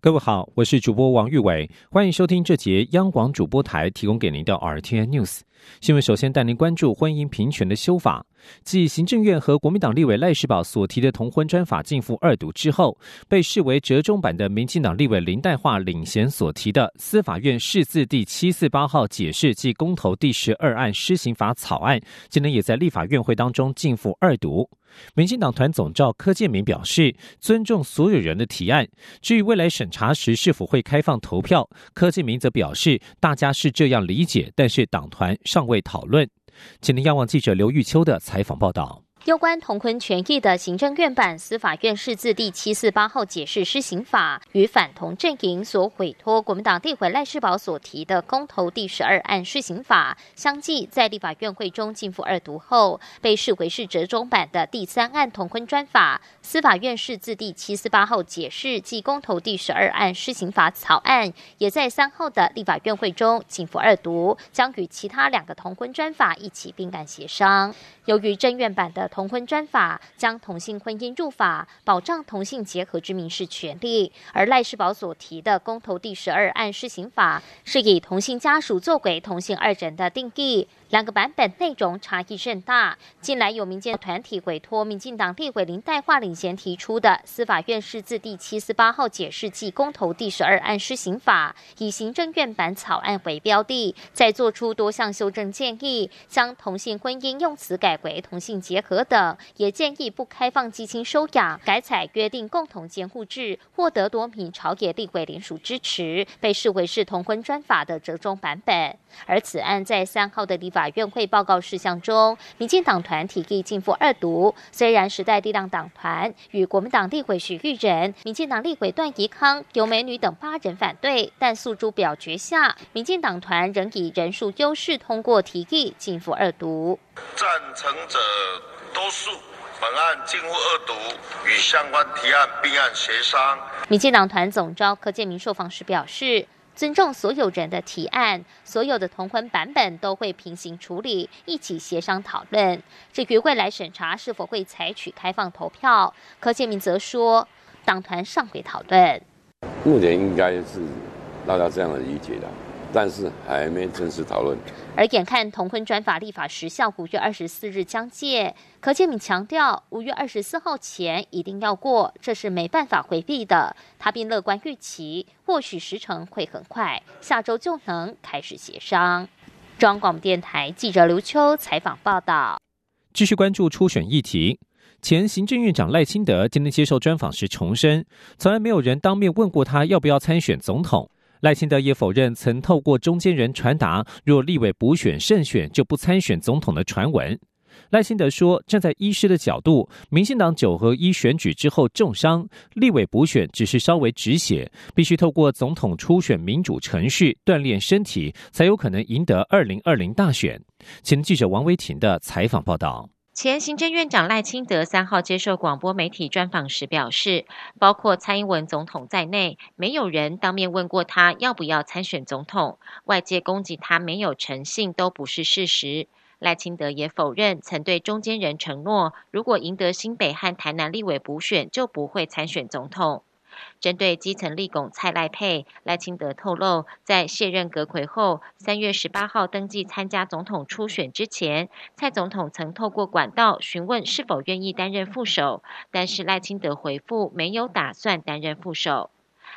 各位好，我是主播王玉伟，欢迎收听这节央广主播台提供给您的 RTN News 新闻。首先带您关注婚姻平权的修法。继行政院和国民党立委赖世宝所提的同婚专法进赴二读之后，被视为折中版的民进党立委林黛桦领衔所提的司法院释字第七四八号解释暨公投第十二案施行法草案，今天也在立法院会当中进赴二读。民进党团总召柯建明表示，尊重所有人的提案。至于未来审查时是否会开放投票，柯建明则表示，大家是这样理解，但是党团尚未讨论。请您仰望记者刘玉秋的采访报道。有关同婚权益的行政院版司法院释字第七四八号解释施行法，与反同阵营所委托国民党地委赖世宝所提的公投第十二案施行法相继，在立法院会中进赴二读后，被视为是折中版的第三案同婚专法。司法院释字第七四八号解释即公投第十二案施行法草案，也在三号的立法院会中进赴二读，将与其他两个同婚专法一起并案协商。由于正院版的同婚专法将同性婚姻入法，保障同性结合之民事权利，而赖世宝所提的公投第十二案施行法是以同性家属作为同性二人的定义。两个版本内容差异甚大。近来有民间团体委托民进党立委林代化领衔提出的司法院释字第七四八号解释暨公投第十二案施行法，以行政院版草案为标的，再做出多项修正建议，将同性婚姻用词改为同性结合等，也建议不开放寄亲收养，改采约定共同监护制，获得多名朝野立委联署支持，被视为是同婚专法的折中版本。而此案在三号的立法。法院会报告事项中，民进党团提议进赴二读。虽然时代力量党团与国民党立委许玉仁、民进党立委段宜康、尤美女等八人反对，但诉诸表决下，民进党团仍以人数优势通过提议进赴二读。赞成者多数，本案进赴二读，与相关提案并案协商。民进党团总召柯建明受访时表示。尊重所有人的提案，所有的同婚版本都会平行处理，一起协商讨论。至于未来审查是否会采取开放投票，柯建明则说，党团尚未讨论。目前应该是大家这样的理解的。但是还没正式讨论。而眼看同婚专法立法时效五月二十四日将届，柯建敏强调五月二十四号前一定要过，这是没办法回避的。他并乐观预期，或许时程会很快，下周就能开始协商。中央广播电台记者刘秋采访报道。继续关注初选议题，前行政院长赖清德今天接受专访时重申，从来没有人当面问过他要不要参选总统。赖清德也否认曾透过中间人传达，若立委补选胜选就不参选总统的传闻。赖清德说，站在医师的角度，民进党九合一选举之后重伤，立委补选只是稍微止血，必须透过总统初选民主程序锻炼身体，才有可能赢得二零二零大选。请记者王维婷的采访报道。前行政院长赖清德三号接受广播媒体专访时表示，包括蔡英文总统在内，没有人当面问过他要不要参选总统。外界攻击他没有诚信，都不是事实。赖清德也否认曾对中间人承诺，如果赢得新北和台南立委补选，就不会参选总统。针对基层立拱蔡赖佩，赖清德透露，在卸任阁魁后，三月十八号登记参加总统初选之前，蔡总统曾透过管道询问是否愿意担任副手，但是赖清德回复没有打算担任副手。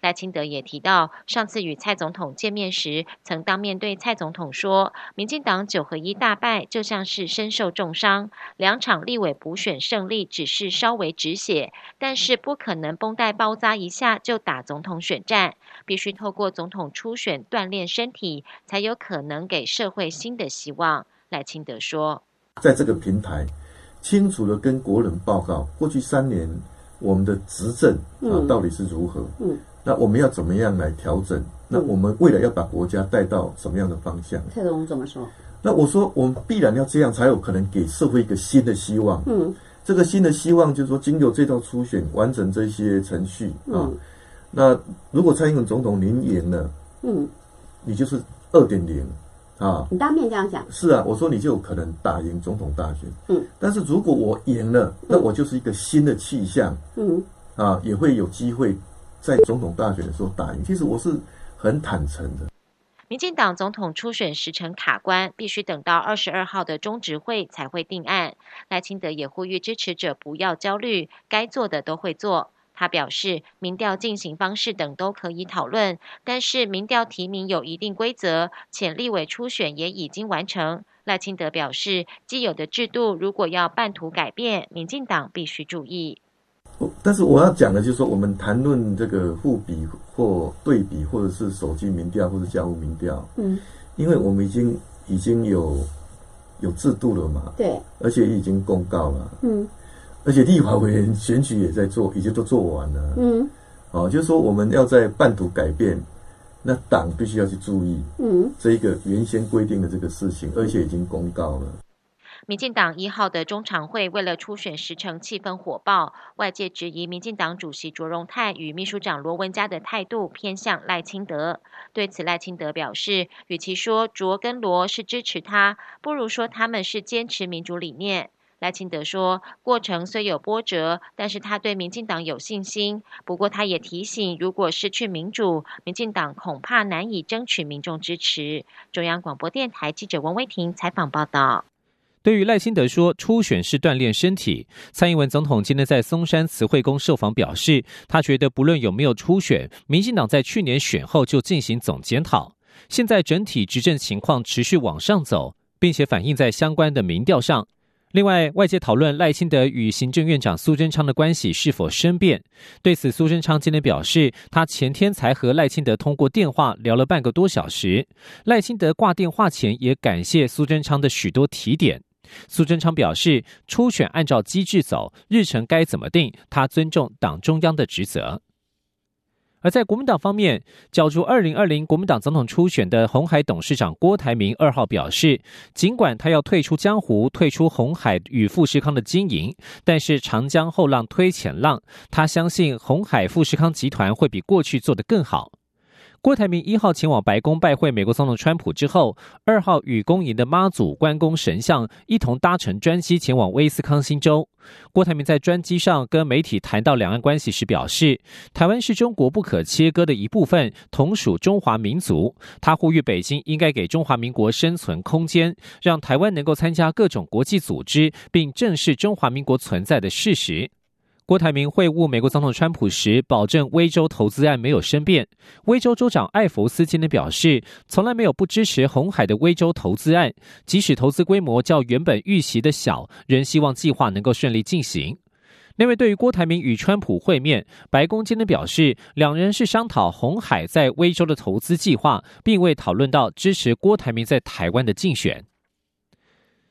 赖清德也提到，上次与蔡总统见面时，曾当面对蔡总统说，民进党九合一大败就像是身受重伤，两场立委补选胜利只是稍微止血，但是不可能绷带包扎一下就打总统选战，必须透过总统初选锻炼身体，才有可能给社会新的希望。赖清德说，在这个平台，清楚的跟国人报告过去三年我们的执政啊到底是如何。嗯。那我们要怎么样来调整？那我们未来要把国家带到什么样的方向？蔡总怎么说？那我说，我们必然要这样，才有可能给社会一个新的希望。嗯，这个新的希望就是说，经由这道初选完成这些程序啊，那如果蔡英文总统您赢了，嗯，你就是二点零啊。你当面这样讲，是啊，我说你就有可能打赢总统大选。嗯，但是如果我赢了，那我就是一个新的气象。嗯，啊，也会有机会在总统大选的时候打赢。其实我是很坦诚的。民进党总统初选时程卡关，必须等到二十二号的中执会才会定案。赖清德也呼吁支持者不要焦虑，该做的都会做。他表示，民调进行方式等都可以讨论，但是民调提名有一定规则，潜立委初选也已经完成。赖清德表示，既有的制度如果要半途改变，民进党必须注意。但是我要讲的就是说，我们谈论这个互比或对比，或者是手机民调或者家务民调，嗯，因为我们已经已经有有制度了嘛，对，而且已经公告了，嗯而且立法委员选举也在做，已经都做完了，嗯哦，就是说我们要在半途改变，那党必须要去注意嗯，这一个原先规定的这个事情，而且已经公告了。民进党一号的中常会为了初选时程气氛火爆，外界质疑民进党主席卓荣泰与秘书长罗文嘉的态度偏向赖清德。对此，赖清德表示，与其说卓跟罗是支持他，不如说他们是坚持民主理念。赖清德说，过程虽有波折，但是他对民进党有信心。不过，他也提醒，如果失去民主，民进党恐怕难以争取民众支持。中央广播电台记者王威婷采访报道。对于赖清德说初选是锻炼身体，蔡英文总统今天在松山慈惠宫受访表示，他觉得不论有没有初选，民进党在去年选后就进行总检讨，现在整体执政情况持续往上走，并且反映在相关的民调上。另外，外界讨论赖清德与行政院长苏贞昌的关系是否生变。对此，苏贞昌今天表示，他前天才和赖清德通过电话聊了半个多小时。赖清德挂电话前也感谢苏贞昌的许多提点。苏贞昌表示，初选按照机制走，日程该怎么定，他尊重党中央的职责。而在国民党方面，角逐二零二零国民党总统初选的红海董事长郭台铭二号表示，尽管他要退出江湖、退出红海与富士康的经营，但是长江后浪推前浪，他相信红海富士康集团会比过去做得更好。郭台铭一号前往白宫拜会美国总统川普之后，二号与公营的妈祖关公神像一同搭乘专机前往威斯康星州。郭台铭在专机上跟媒体谈到两岸关系时表示，台湾是中国不可切割的一部分，同属中华民族。他呼吁北京应该给中华民国生存空间，让台湾能够参加各种国际组织，并正视中华民国存在的事实。郭台铭会晤美国总统川普时，保证威州投资案没有生变。威州州长艾弗斯今天表示，从来没有不支持红海的威州投资案，即使投资规模较原本预期的小，仍希望计划能够顺利进行。那位，对于郭台铭与川普会面，白宫今天表示，两人是商讨红海在威州的投资计划，并未讨论到支持郭台铭在台湾的竞选。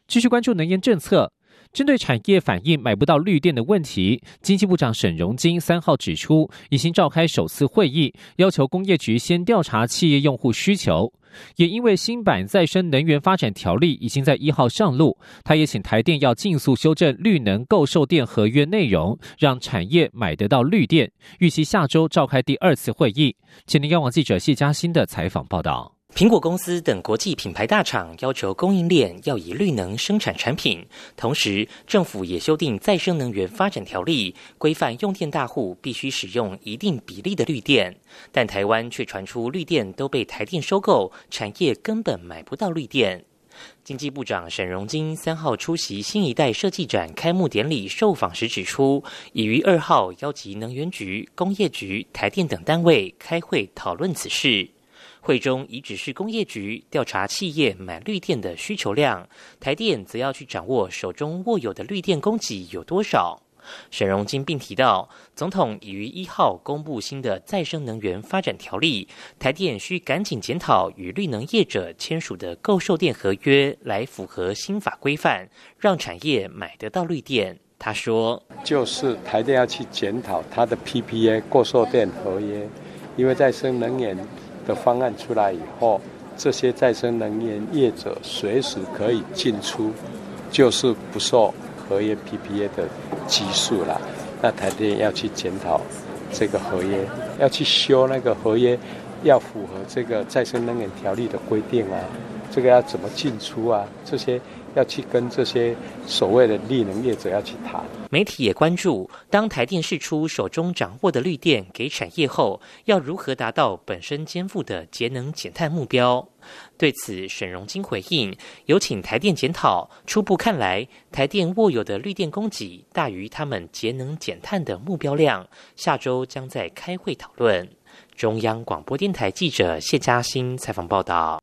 继续关注能源政策。针对产业反映买不到绿电的问题，经济部长沈荣金三号指出，已经召开首次会议，要求工业局先调查企业用户需求。也因为新版再生能源发展条例已经在一号上路，他也请台电要尽速修正绿能购售电合约内容，让产业买得到绿电。预期下周召开第二次会议。请您央网记者谢嘉欣的采访报道。苹果公司等国际品牌大厂要求供应链要以绿能生产产品，同时政府也修订再生能源发展条例，规范用电大户必须使用一定比例的绿电。但台湾却传出绿电都被台电收购，产业根本买不到绿电。经济部长沈荣金三号出席新一代设计展开幕典礼受访时指出，已于二号邀集能源局、工业局、台电等单位开会讨论此事。会中已指示工业局调查企业买绿电的需求量，台电则要去掌握手中握有的绿电供给有多少。沈荣金并提到，总统已于一号公布新的再生能源发展条例，台电需赶紧检讨与绿能业者签署的购售电合约，来符合新法规范，让产业买得到绿电。他说：“就是台电要去检讨它的 PPA 购售电合约，因为再生能源。”的方案出来以后，这些再生能源业者随时可以进出，就是不受合约 PPA 的拘束了。那台电要去检讨这个合约，要去修那个合约，要符合这个再生能源条例的规定啊，这个要怎么进出啊，这些。要去跟这些所谓的绿能业者要去谈。媒体也关注，当台电释出手中掌握的绿电给产业后，要如何达到本身肩负的节能减碳目标？对此，沈荣金回应，有请台电检讨。初步看来，台电握有的绿电供给大于他们节能减碳的目标量。下周将在开会讨论。中央广播电台记者谢嘉欣采访报道。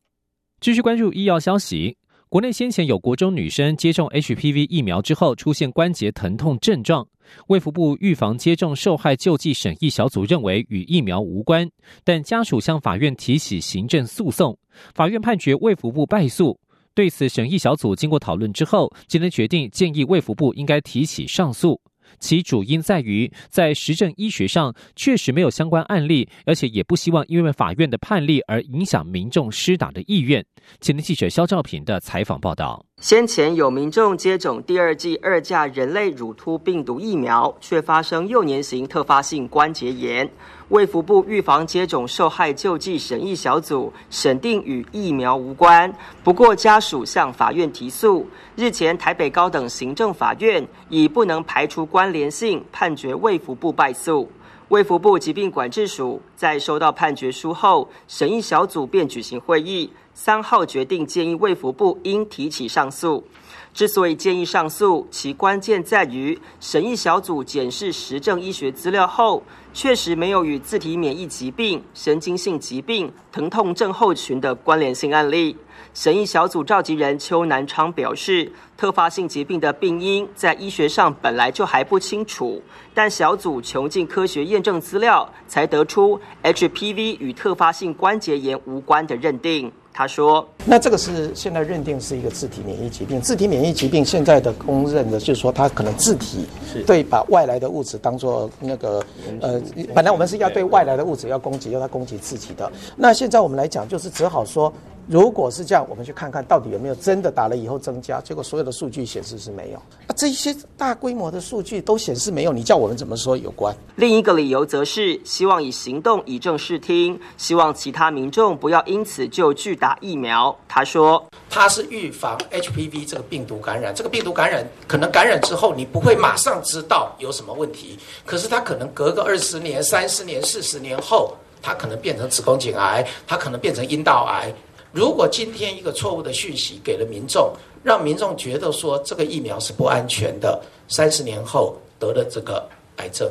继续关注医药消息。国内先前有国中女生接种 HPV 疫苗之后出现关节疼痛症状，卫福部预防接种受害救济审议小组认为与疫苗无关，但家属向法院提起行政诉讼，法院判决卫福部败诉。对此，审议小组经过讨论之后，今天决定建议卫福部应该提起上诉。其主因在于，在实证医学上确实没有相关案例，而且也不希望因为法院的判例而影响民众施打的意愿。前天记者肖兆平的采访报道。先前有民众接种第二剂二价人类乳突病毒疫苗，却发生幼年型特发性关节炎。卫福部预防接种受害救济审议小组审定与疫苗无关，不过家属向法院提诉。日前台北高等行政法院以不能排除关联性，判决卫福部败诉。卫福部疾病管制署在收到判决书后，审议小组便举行会议。三号决定建议卫福部应提起上诉。之所以建议上诉，其关键在于审议小组检视实证医学资料后，确实没有与自体免疫疾病、神经性疾病、疼痛症候群的关联性案例。审议小组召集人邱南昌表示，特发性疾病的病因在医学上本来就还不清楚，但小组穷尽科学验证资料，才得出 HPV 与特发性关节炎无关的认定。他说：“那这个是现在认定是一个自体免疫疾病。自体免疫疾病现在的公认的，就是说它可能自体对把外来的物质当做那个呃，本来我们是要对外来的物质要攻击，要它攻击自己的。那现在我们来讲，就是只好说。”如果是这样，我们去看看到底有没有真的打了以后增加？结果所有的数据显示是没有。啊，这些大规模的数据都显示没有，你叫我们怎么说有关？另一个理由则是希望以行动以正视听，希望其他民众不要因此就拒打疫苗。他说：“他是预防 HPV 这个病毒感染，这个病毒感染可能感染之后你不会马上知道有什么问题，可是他可能隔个二十年、三十年、四十年后，它可能变成子宫颈癌，它可能变成阴道癌。”如果今天一个错误的讯息给了民众，让民众觉得说这个疫苗是不安全的，三十年后得了这个癌症，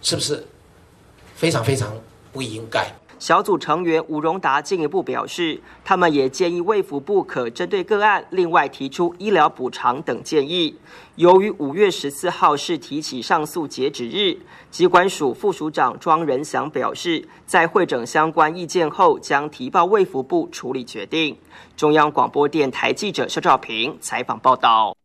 是不是非常非常不应该？小组成员吴荣达进一步表示，他们也建议卫福部可针对个案另外提出医疗补偿等建议。由于五月十四号是提起上诉截止日，机关署副署长庄仁祥表示，在会诊相关意见后，将提报卫福部处理决定。中央广播电台记者肖兆平采访报道。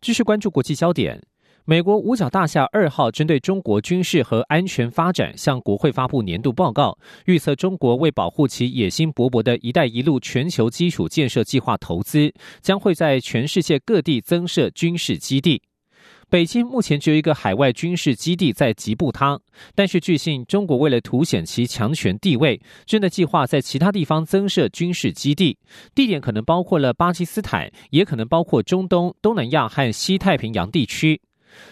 继续关注国际焦点。美国五角大厦二号针对中国军事和安全发展向国会发布年度报告，预测中国为保护其野心勃勃的一带一路全球基础建设计划投资，将会在全世界各地增设军事基地。北京目前只有一个海外军事基地在吉布他，但是据信中国为了凸显其强权地位，正在计划在其他地方增设军事基地，地点可能包括了巴基斯坦，也可能包括中东、东南亚和西太平洋地区。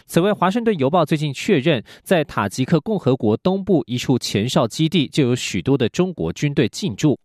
此外，《华盛顿邮报》最近确认，在塔吉克共和国东部一处前哨基地就有许多的中国军队进驻。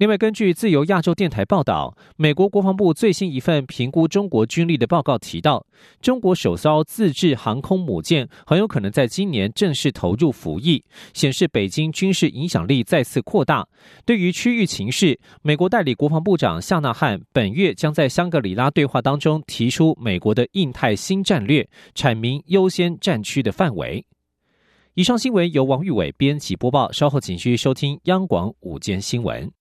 另外，根据自由亚洲电台报道，美国国防部最新一份评估中国军力的报告提到，中国首艘自制航空母舰很有可能在今年正式投入服役，显示北京军事影响力再次扩大。对于区域情势，美国代理国防部长夏纳汉本月将在香格里拉对话当中提出美国的印太新战略，阐明优先战区的范围。以上新闻由王玉伟编辑播报，稍后请继续收听央广午间新闻。